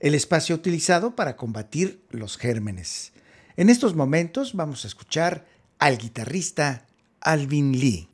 el espacio utilizado para combatir los gérmenes. En estos momentos vamos a escuchar al guitarrista Alvin Lee.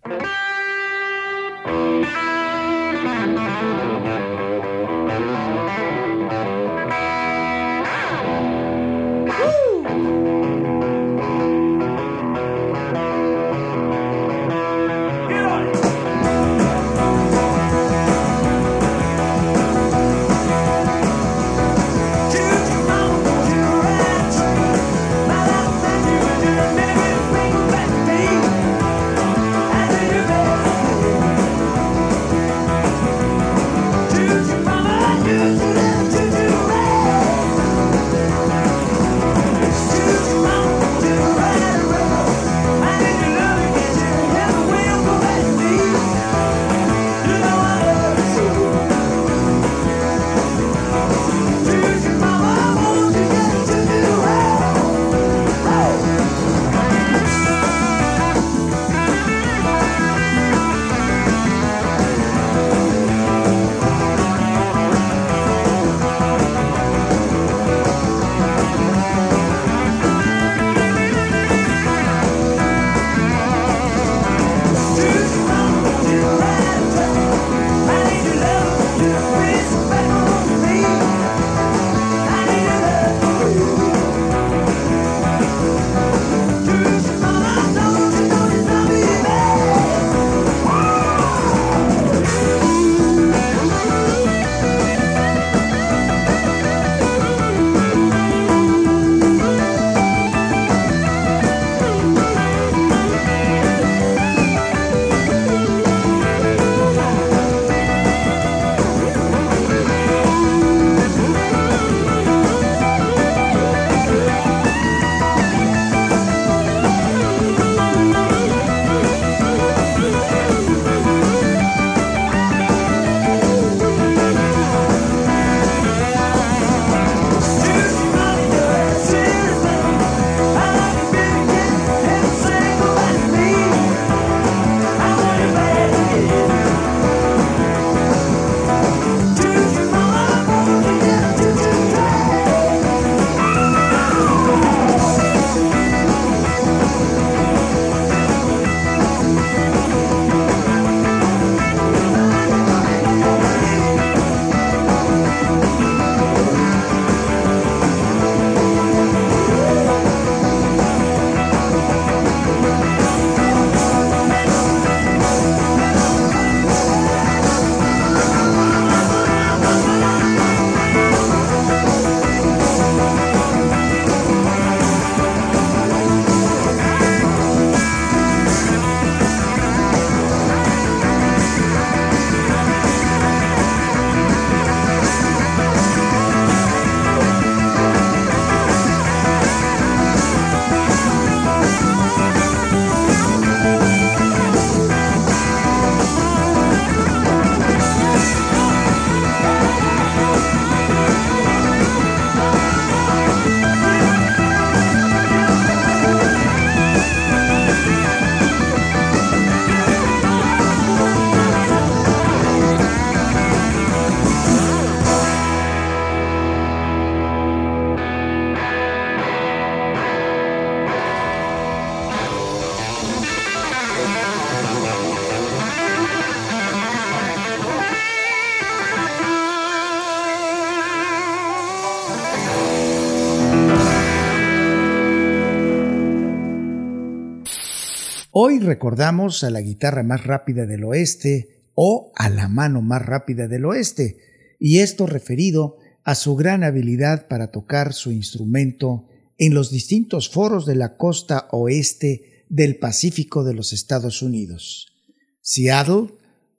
Recordamos a la guitarra más rápida del oeste o a la mano más rápida del oeste, y esto referido a su gran habilidad para tocar su instrumento en los distintos foros de la costa oeste del Pacífico de los Estados Unidos. Seattle,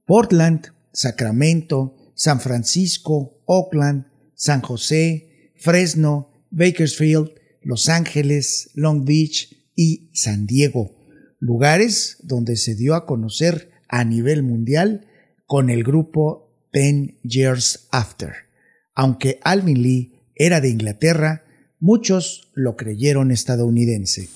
Portland, Sacramento, San Francisco, Oakland, San José, Fresno, Bakersfield, Los Ángeles, Long Beach y San Diego, lugares donde se dio a conocer a nivel mundial con el grupo Ten Years After. Aunque Alvin Lee era de Inglaterra, muchos lo creyeron estadounidense.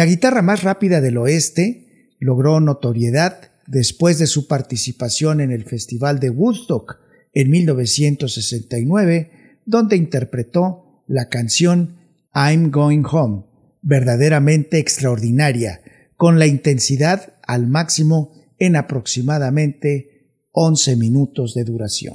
La guitarra más rápida del oeste logró notoriedad después de su participación en el Festival de Woodstock en 1969, donde interpretó la canción I'm Going Home, verdaderamente extraordinaria, con la intensidad al máximo en aproximadamente 11 minutos de duración.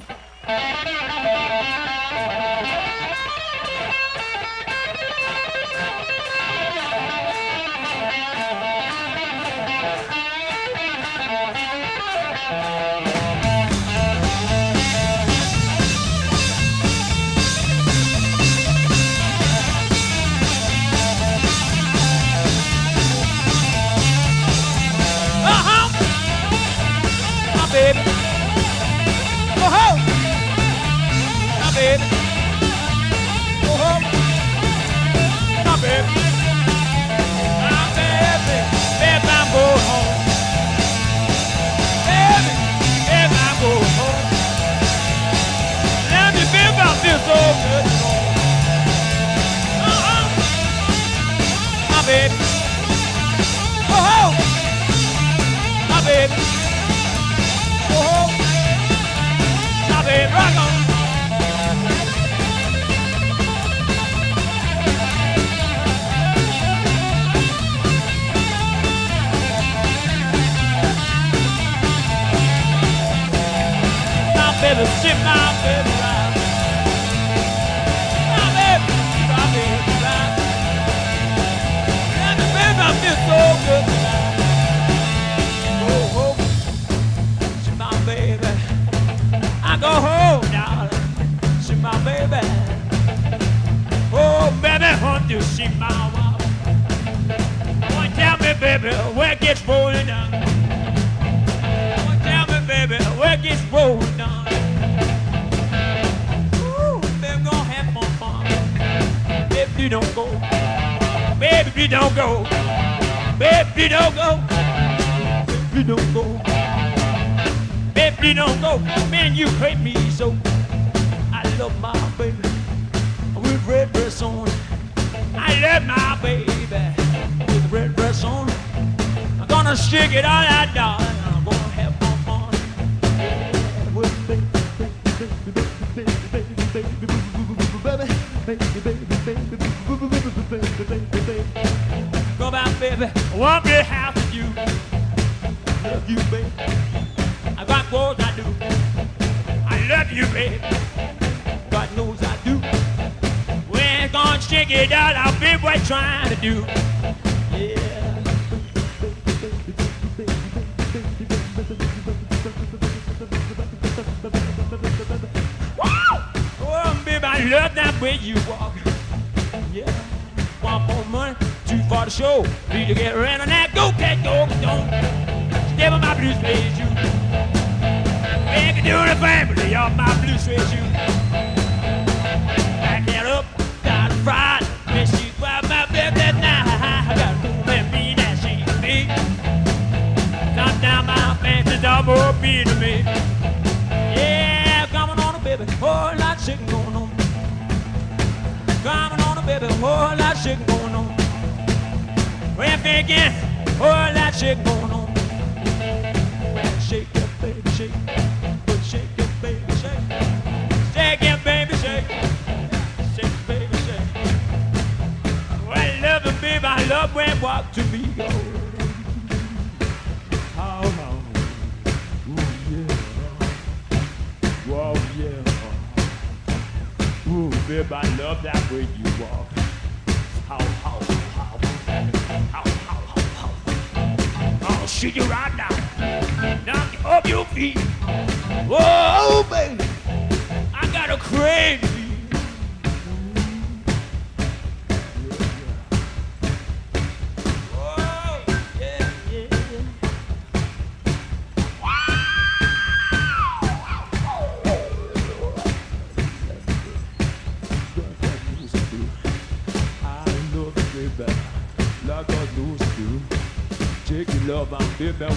please don't go. Baby, please don't go. Baby, please don't go. Baby, please don't go. Baby, please don't go. Man, you hate me so. I love my baby with red dress on. I love my baby with red dress on. I'm gonna stick it all out, darling. I'm gonna have fun. fun. With baby, baby, baby, baby, baby, baby, baby, baby, baby. baby, baby. On, baby, I want me half of you. I Love you, baby. I got what I do. I love you, baby. God knows I do. We ain't gonna shake it out, I'll be what trying to do. Yeah. Oh, baby, I love that way you walk. Yeah. One more money, two far to show. Need to get around of that. Go, cat, go, don't. Step on my blue suede shoe. Make it do the family on my blue suede shoe. Back that up, got it fried. Miss you by my bed that night. I got to let me that she me. Come down my fancy double be to me. Yeah, coming on, a baby. Whole lot of chicken going on. Coming on, a baby. Whole lot of chicken going on. Thinking, lot of chicken going on. Shake it, baby, shake. But shake it, baby, shake. Shake it, baby, shake. Shake baby, shake. I love it, baby. I love when walk to me. Oh. Babe, I love that way you walk. How, how, shoot you right now. Knock you off your feet. Whoa, baby. I got a crave love and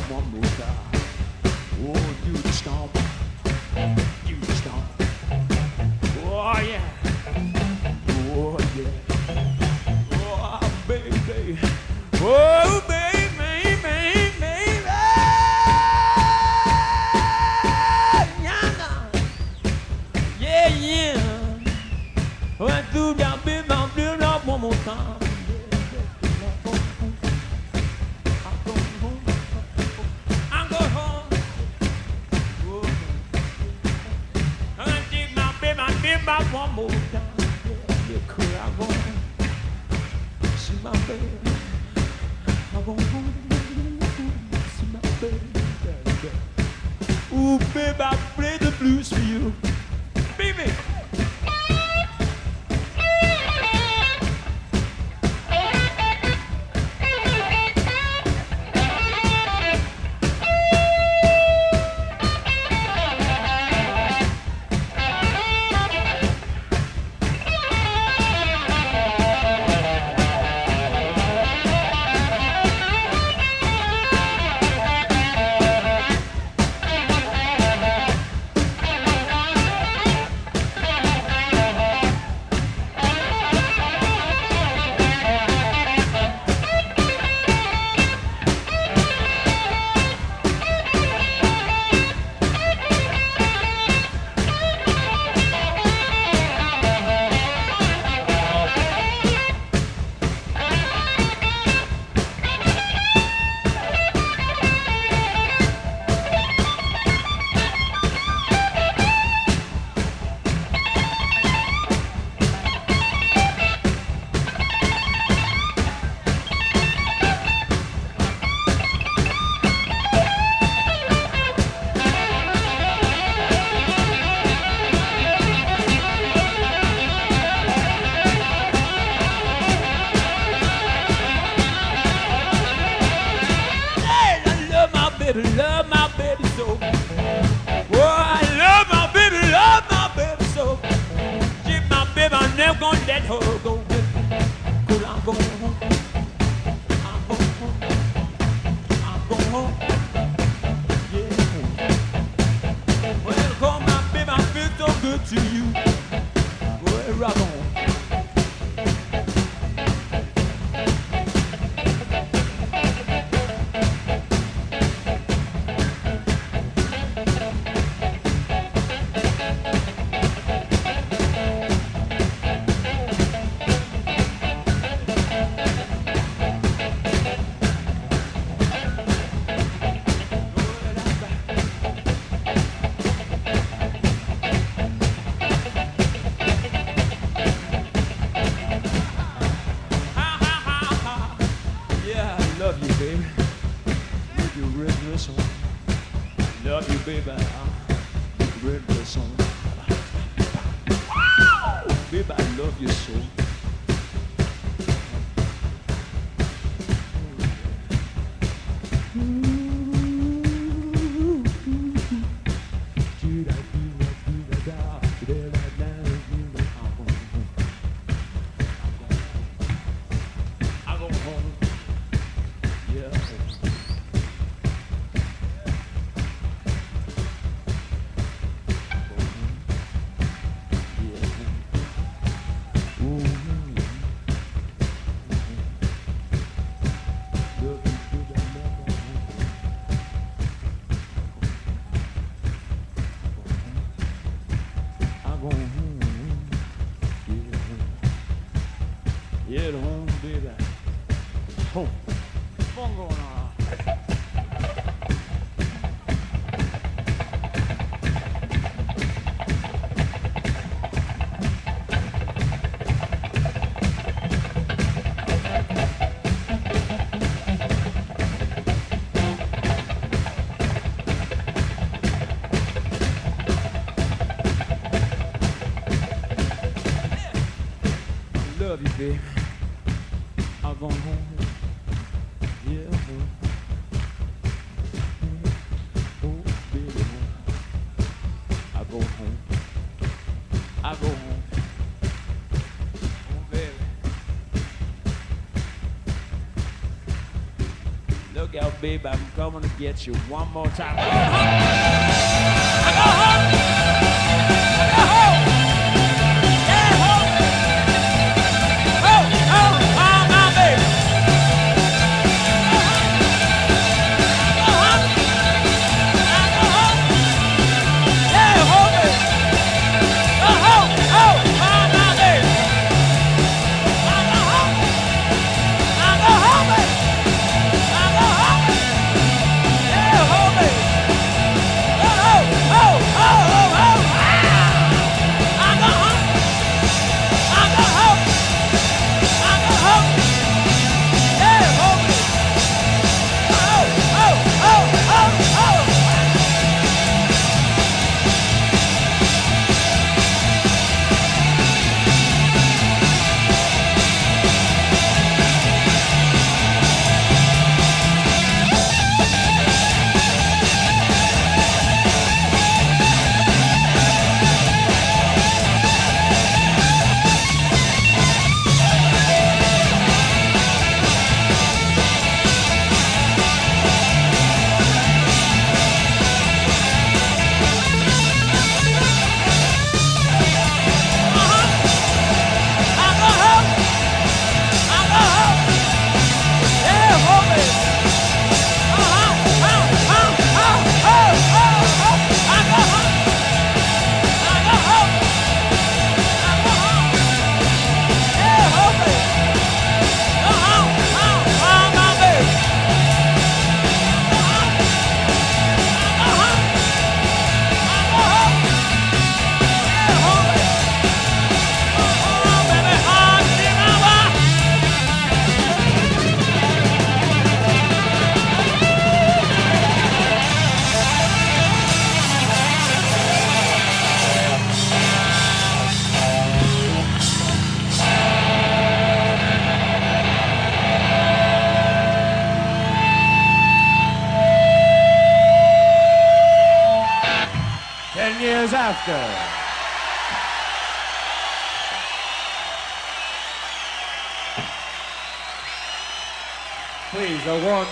Baby. I'm coming to get you one more time.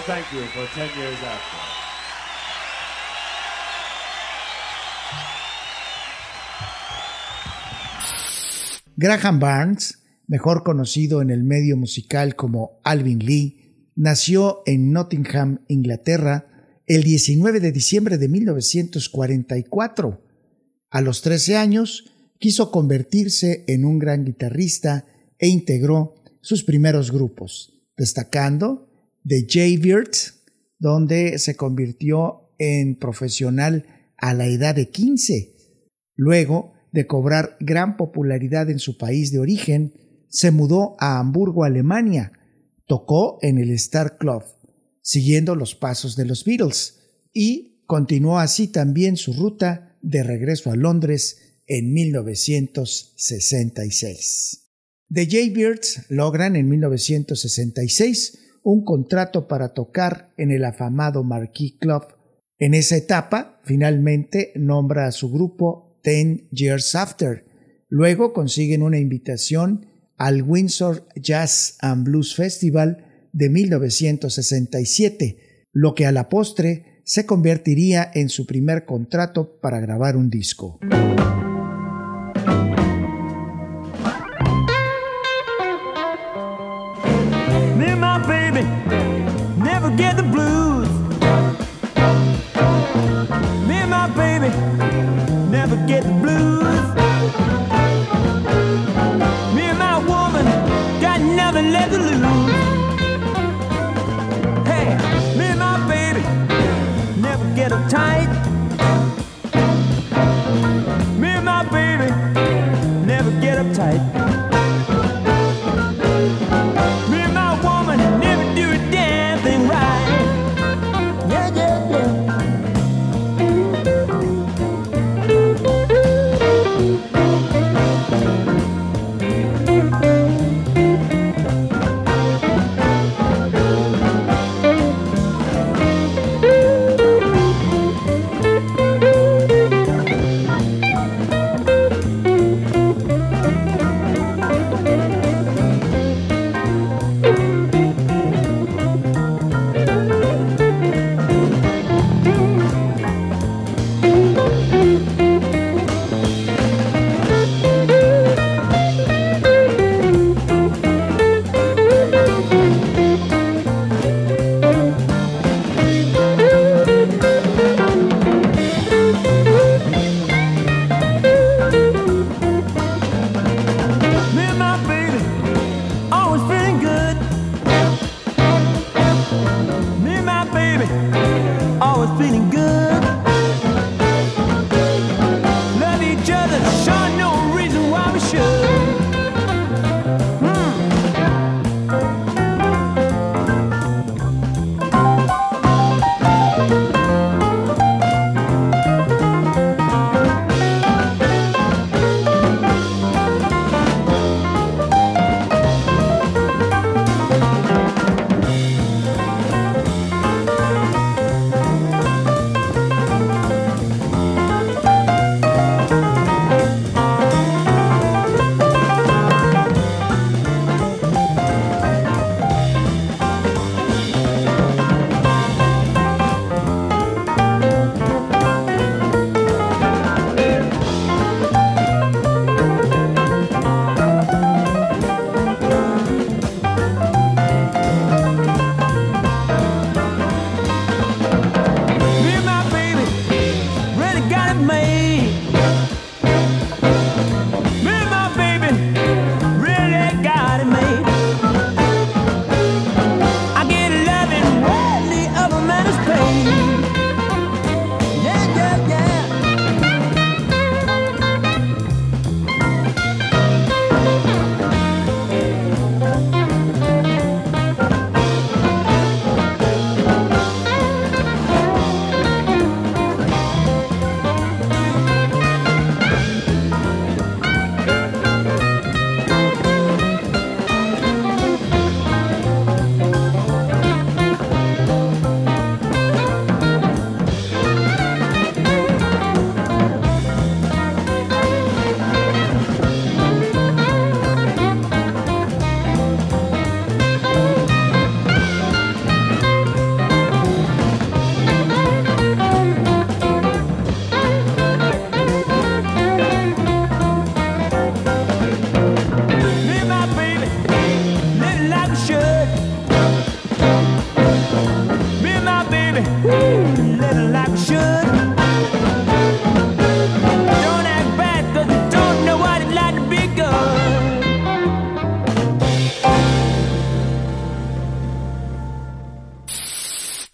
Thank you for 10 years after. Graham Barnes, mejor conocido en el medio musical como Alvin Lee, nació en Nottingham, Inglaterra, el 19 de diciembre de 1944. A los 13 años, quiso convertirse en un gran guitarrista e integró sus primeros grupos, destacando The Jaybirds, donde se convirtió en profesional a la edad de 15. Luego de cobrar gran popularidad en su país de origen, se mudó a Hamburgo, Alemania. Tocó en el Star Club. siguiendo los pasos de los Beatles, y continuó así también su ruta de regreso a Londres en 1966. The Jaybirds logran en 1966 un contrato para tocar en el afamado Marquis Club. En esa etapa, finalmente nombra a su grupo Ten Years After. Luego consiguen una invitación al Windsor Jazz and Blues Festival de 1967, lo que a la postre se convertiría en su primer contrato para grabar un disco.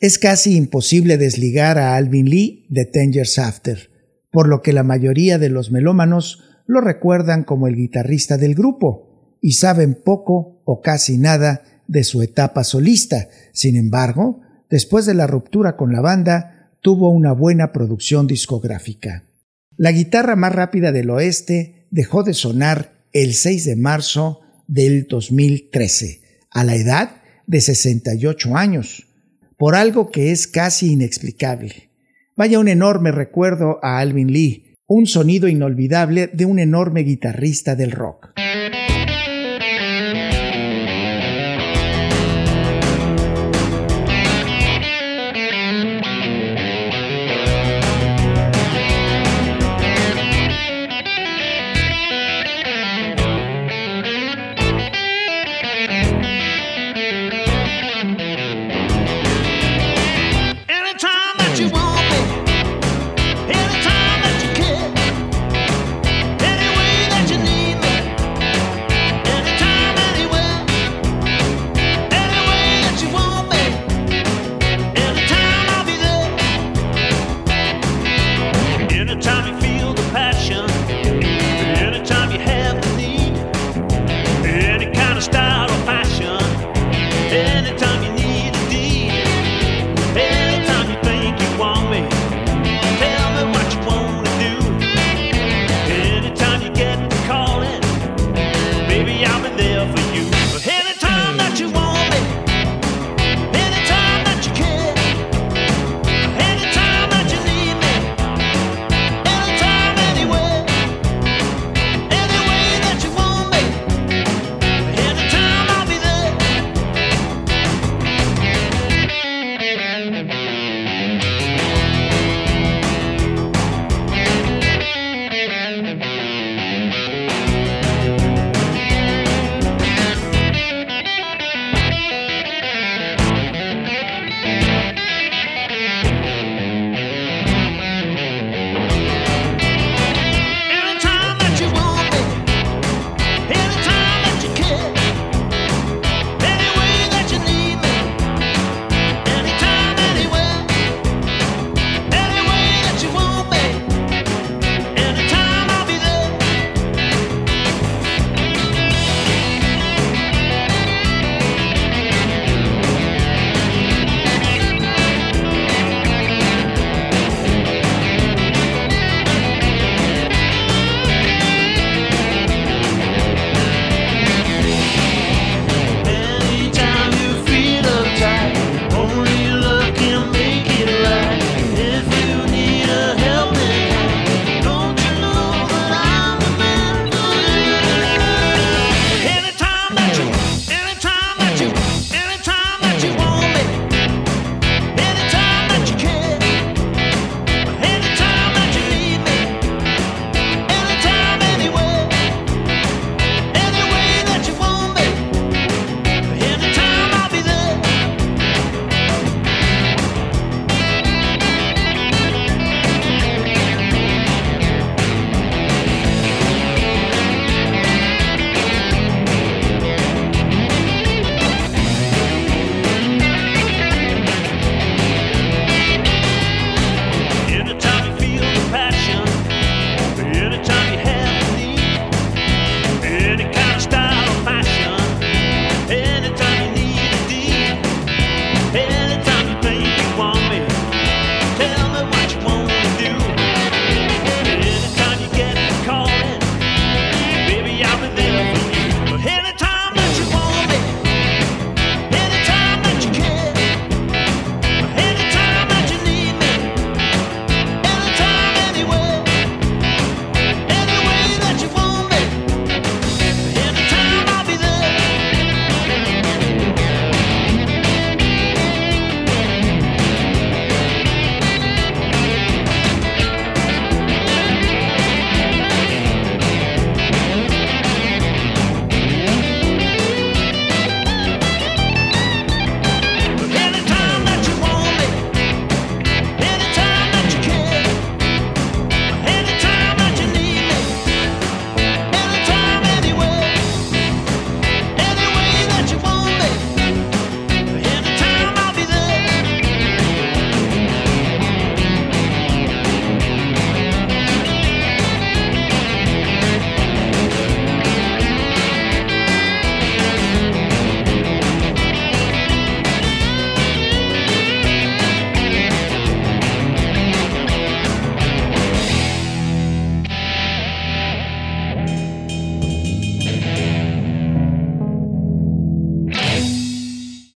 Es casi imposible desligar a Alvin Lee de Ten Years After, por lo que la mayoría de los melómanos lo recuerdan como el guitarrista del grupo y saben poco o casi nada de su etapa solista. Sin embargo, Después de la ruptura con la banda, tuvo una buena producción discográfica. La guitarra más rápida del oeste dejó de sonar el 6 de marzo del 2013, a la edad de 68 años, por algo que es casi inexplicable. Vaya un enorme recuerdo a Alvin Lee, un sonido inolvidable de un enorme guitarrista del rock.